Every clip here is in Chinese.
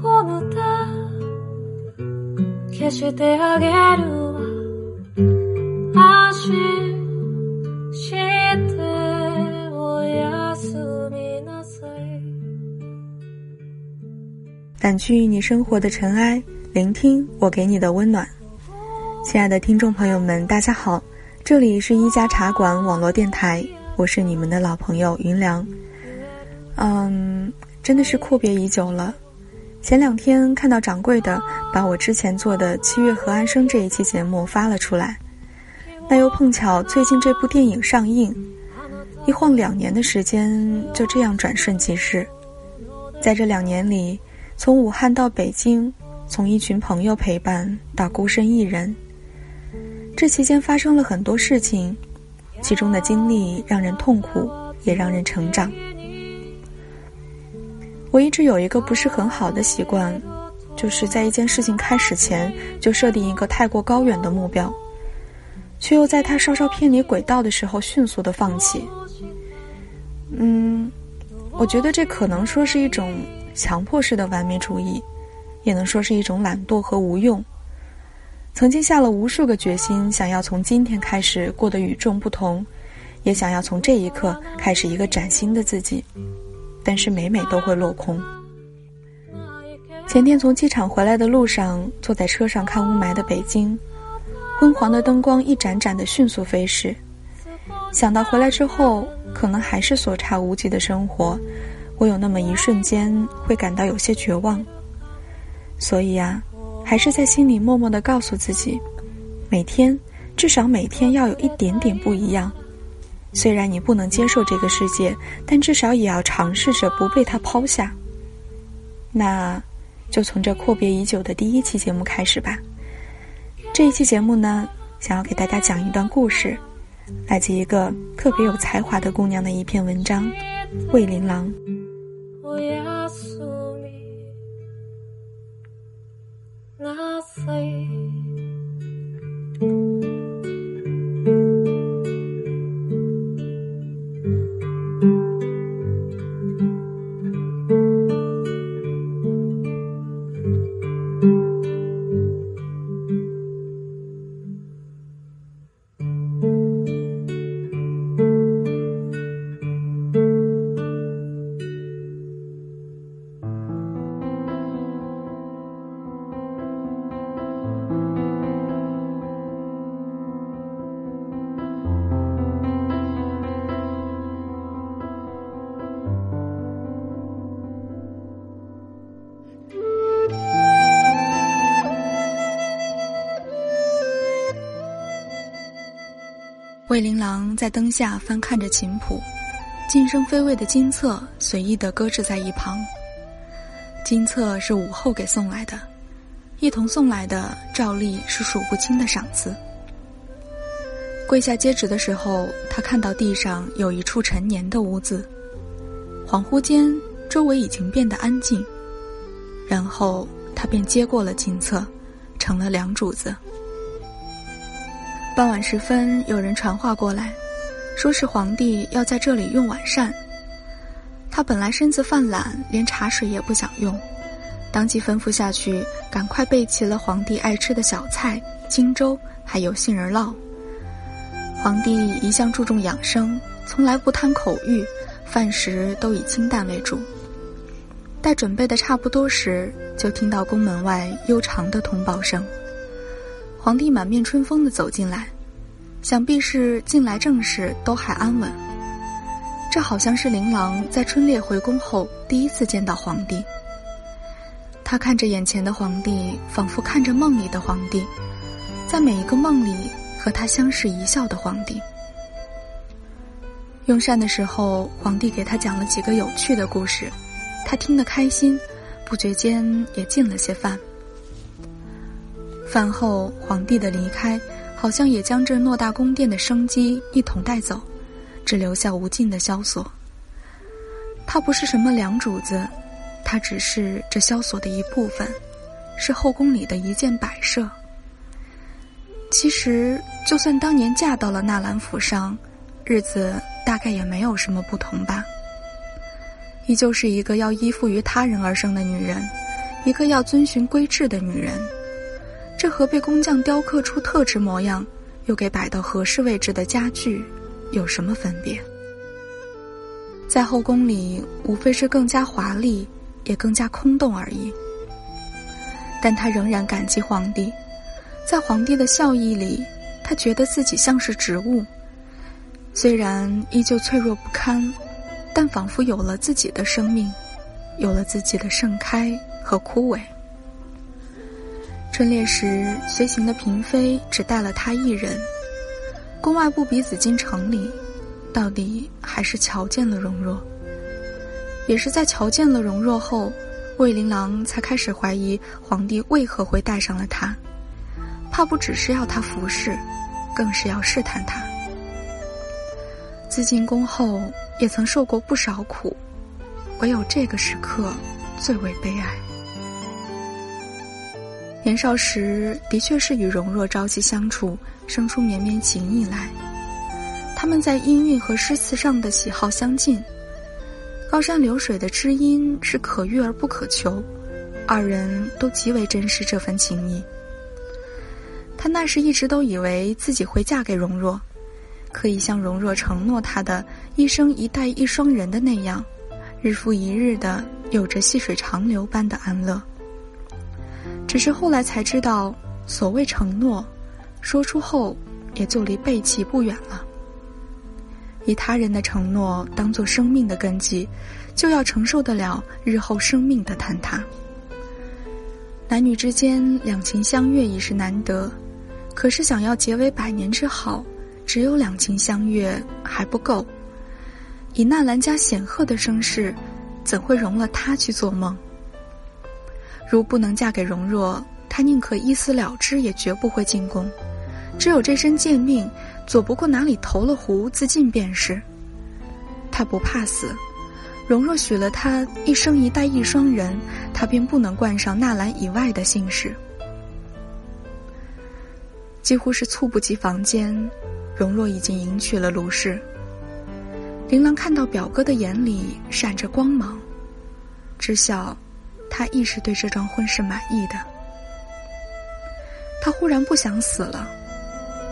ゴムで消してあげるわ安心しておやすみなさい掸去你生活的尘埃，聆听我给你的温暖。亲爱的听众朋友们，大家好，这里是一家茶馆网络电台，我是你们的老朋友云良。嗯，真的是阔别已久了。 前两天看到掌柜的把我之前做的《七月和安生》这一期节目发了出来，那又碰巧最近这部电影上映，一晃两年的时间就这样转瞬即逝。在这两年里，从武汉到北京，从一群朋友陪伴到孤身一人。这期间发生了很多事情，其中的经历让人痛苦，也让人成长。我一直有一个不是很好的习惯，就是在一件事情开始前就设定一个太过高远的目标，却又在它稍稍偏离轨道的时候迅速的放弃。嗯，我觉得这可能说是一种强迫式的完美主义，也能说是一种懒惰和无用。曾经下了无数个决心，想要从今天开始过得与众不同，也想要从这一刻开始一个崭新的自己，但是每每都会落空。前天从机场回来的路上，坐在车上看雾霾的北京，昏黄的灯光一盏盏的迅速飞逝，想到回来之后可能还是所差无几的生活，我有那么一瞬间会感到有些绝望。所以啊。还是在心里默默的告诉自己，每天至少每天要有一点点不一样。虽然你不能接受这个世界，但至少也要尝试着不被它抛下。那，就从这阔别已久的第一期节目开始吧。这一期节目呢，想要给大家讲一段故事，来自一个特别有才华的姑娘的一篇文章，《魏琳琅》。魏琳琅在灯下翻看着琴谱，晋升妃位的金册随意地搁置在一旁。金册是午后给送来的，一同送来的照例是数不清的赏赐。跪下接旨的时候，他看到地上有一处陈年的污渍，恍惚间周围已经变得安静，然后他便接过了金册，成了梁主子。傍晚时分，有人传话过来，说是皇帝要在这里用晚膳。他本来身子犯懒，连茶水也不想用，当即吩咐下去，赶快备齐了皇帝爱吃的小菜、荆州，还有杏仁酪。皇帝一向注重养生，从来不贪口欲，饭食都以清淡为主。待准备的差不多时，就听到宫门外悠长的通报声。皇帝满面春风的走进来，想必是近来政事都还安稳。这好像是琳琅在春猎回宫后第一次见到皇帝。他看着眼前的皇帝，仿佛看着梦里的皇帝，在每一个梦里和他相视一笑的皇帝。用膳的时候，皇帝给他讲了几个有趣的故事，他听得开心，不觉间也进了些饭。饭后，皇帝的离开，好像也将这偌大宫殿的生机一同带走，只留下无尽的萧索。他不是什么良主子，她只是这萧索的一部分，是后宫里的一件摆设。其实，就算当年嫁到了纳兰府上，日子大概也没有什么不同吧。依旧是一个要依附于他人而生的女人，一个要遵循规制的女人。这和被工匠雕刻出特制模样，又给摆到合适位置的家具，有什么分别？在后宫里，无非是更加华丽，也更加空洞而已。但他仍然感激皇帝。在皇帝的笑意里，他觉得自己像是植物，虽然依旧脆弱不堪，但仿佛有了自己的生命，有了自己的盛开和枯萎。春猎时，随行的嫔妃只带了他一人。宫外不比紫禁城里，到底还是瞧见了容若。也是在瞧见了容若后，魏琳郎才开始怀疑皇帝为何会带上了他。怕不只是要他服侍，更是要试探他。自进宫后也曾受过不少苦，唯有这个时刻最为悲哀。年少时的确是与容若朝夕相处，生出绵绵情意来。他们在音韵和诗词上的喜好相近，高山流水的知音是可遇而不可求，二人都极为珍视这份情谊。他那时一直都以为自己会嫁给容若，可以像容若承诺他的一生一代一双人的那样，日复一日的有着细水长流般的安乐。只是后来才知道，所谓承诺，说出后也就离背弃不远了。以他人的承诺当做生命的根基，就要承受得了日后生命的坍塌。男女之间两情相悦已是难得。可是，想要结为百年之好，只有两情相悦还不够。以纳兰家显赫的声势，怎会容了他去做梦？如不能嫁给容若，他宁可一死了之，也绝不会进宫。只有这身贱命，左不过哪里投了壶自尽便是。他不怕死，容若许了他一生一代一双人，他便不能冠上纳兰以外的姓氏。几乎是猝不及防间，容若已经迎娶了卢氏。琳琅看到表哥的眼里闪着光芒，知晓他亦是对这桩婚事满意的。他忽然不想死了，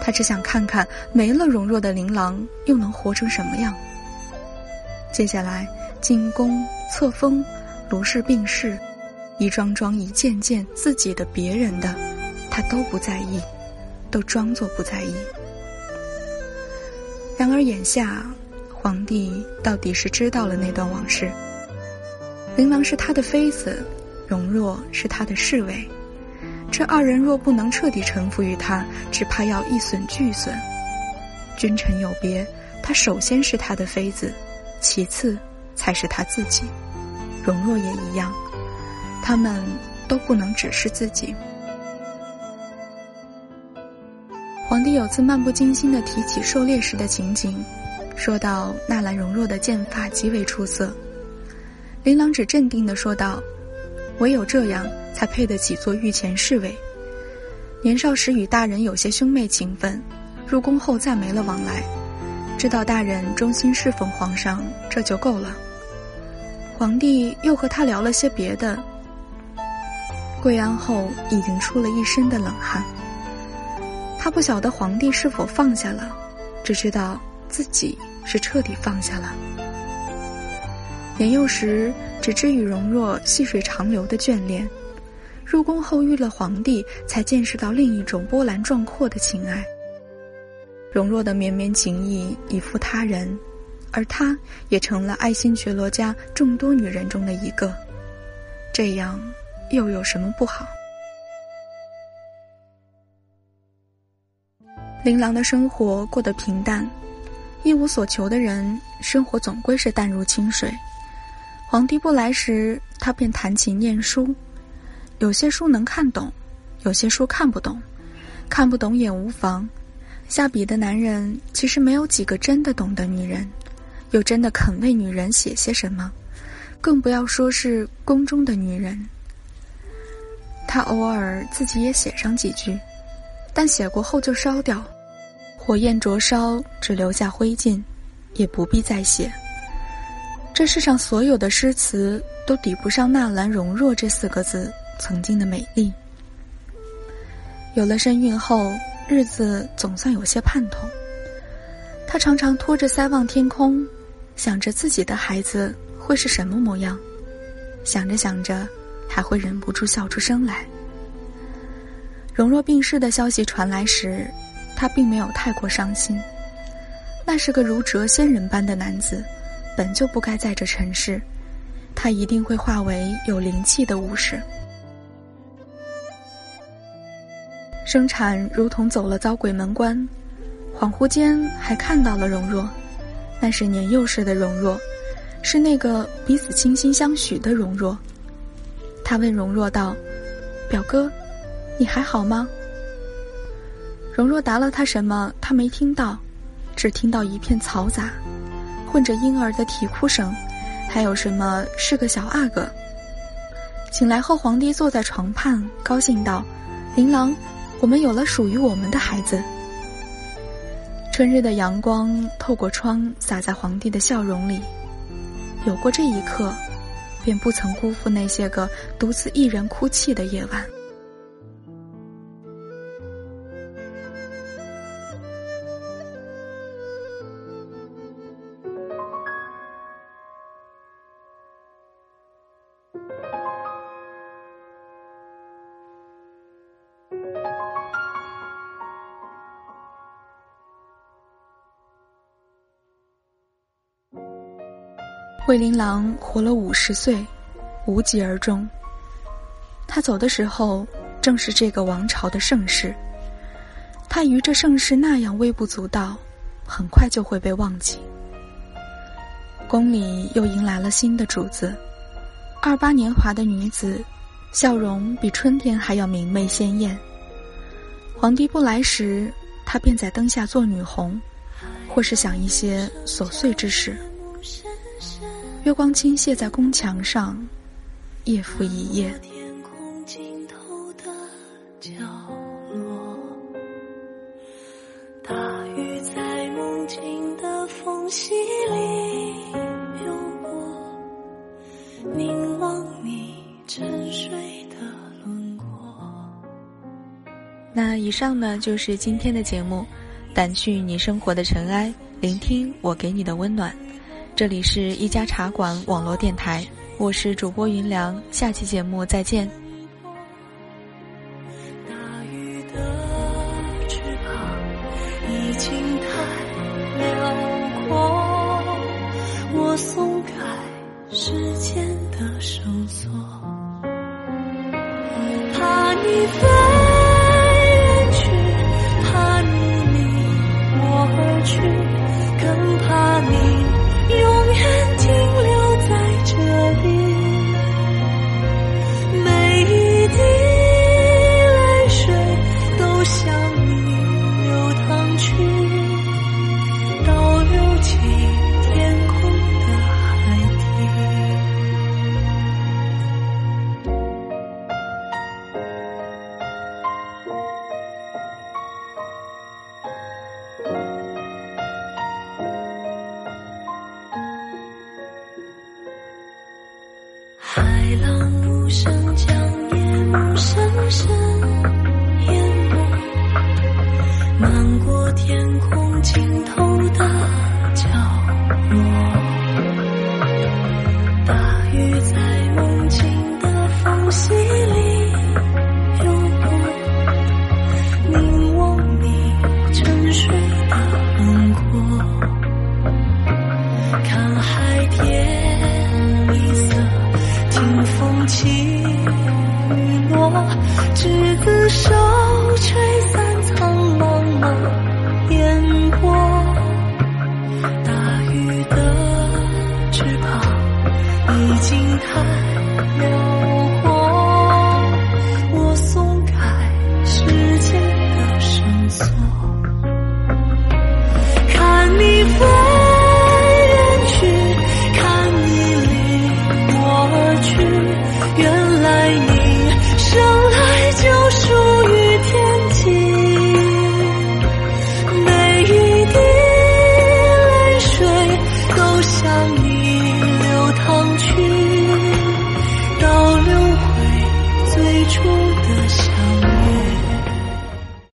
他只想看看没了容若的琳琅又能活成什么样。接下来进宫册封，卢氏病逝，一桩桩一件件自己的别人的，他都不在意。都装作不在意。然而眼下，皇帝到底是知道了那段往事。琳琅是他的妃子，容若是他的侍卫。这二人若不能彻底臣服于他，只怕要一损俱损。君臣有别，他首先是他的妃子，其次才是他自己。容若也一样，他们都不能只是自己。皇帝有次漫不经心地提起狩猎时的情景，说到纳兰容若的剑法极为出色。琳琅只镇定地说道：“唯有这样，才配得起做御前侍卫。年少时与大人有些兄妹情分，入宫后再没了往来。知道大人忠心侍奉皇上，这就够了。”皇帝又和他聊了些别的。跪安后，已经出了一身的冷汗。他不晓得皇帝是否放下了，只知道自己是彻底放下了。年幼时只知与容若细水长流的眷恋，入宫后遇了皇帝，才见识到另一种波澜壮阔的情爱。容若的绵绵情意已负他人，而他也成了爱新觉罗家众多女人中的一个，这样又有什么不好？琳琅的生活过得平淡，一无所求的人，生活总归是淡如清水。皇帝不来时，他便弹琴念书，有些书能看懂，有些书看不懂，看不懂也无妨。下笔的男人其实没有几个真的懂得女人，又真的肯为女人写些什么，更不要说是宫中的女人。他偶尔自己也写上几句，但写过后就烧掉，火焰灼烧，只留下灰烬，也不必再写。这世上所有的诗词都抵不上“纳兰容若”这四个字曾经的美丽。有了身孕后，日子总算有些盼头。他常常托着腮望天空，想着自己的孩子会是什么模样，想着想着，还会忍不住笑出声来。容若病逝的消息传来时，他并没有太过伤心。那是个如谪仙人般的男子，本就不该在这尘世，他一定会化为有灵气的武士。生产如同走了遭鬼门关。恍惚间还看到了荣若，那是年幼时的荣若，是那个彼此倾心相许的荣若。他问荣若道：“表哥，你还好吗？”荣若答了他什么，他没听到，只听到一片嘈杂，混着婴儿的啼哭声，还有什么是个小阿哥。醒来后，皇帝坐在床畔，高兴道：“琳琅，我们有了属于我们的孩子。”春日的阳光透过窗洒在皇帝的笑容里，有过这一刻，便不曾辜负那些个独自一人哭泣的夜晚。惠琳琅活了五十岁，无疾而终。他走的时候，正是这个王朝的盛世。他于这盛世那样微不足道，很快就会被忘记。宫里又迎来了新的主子，二八年华的女子，笑容比春天还要明媚鲜艳。皇帝不来时，她便在灯下做女红，或是想一些琐碎之事。月光倾泻在宫墙上，夜复一夜。天空尽头的角落，大雨在梦境的缝隙里流过，凝望你沉睡的轮廓。那以上呢，就是今天的节目，掸去你生活的尘埃，聆听我给你的温暖。这里是一家茶馆网络电台，我是主播云良，下期节目再见。声将夜幕深深然。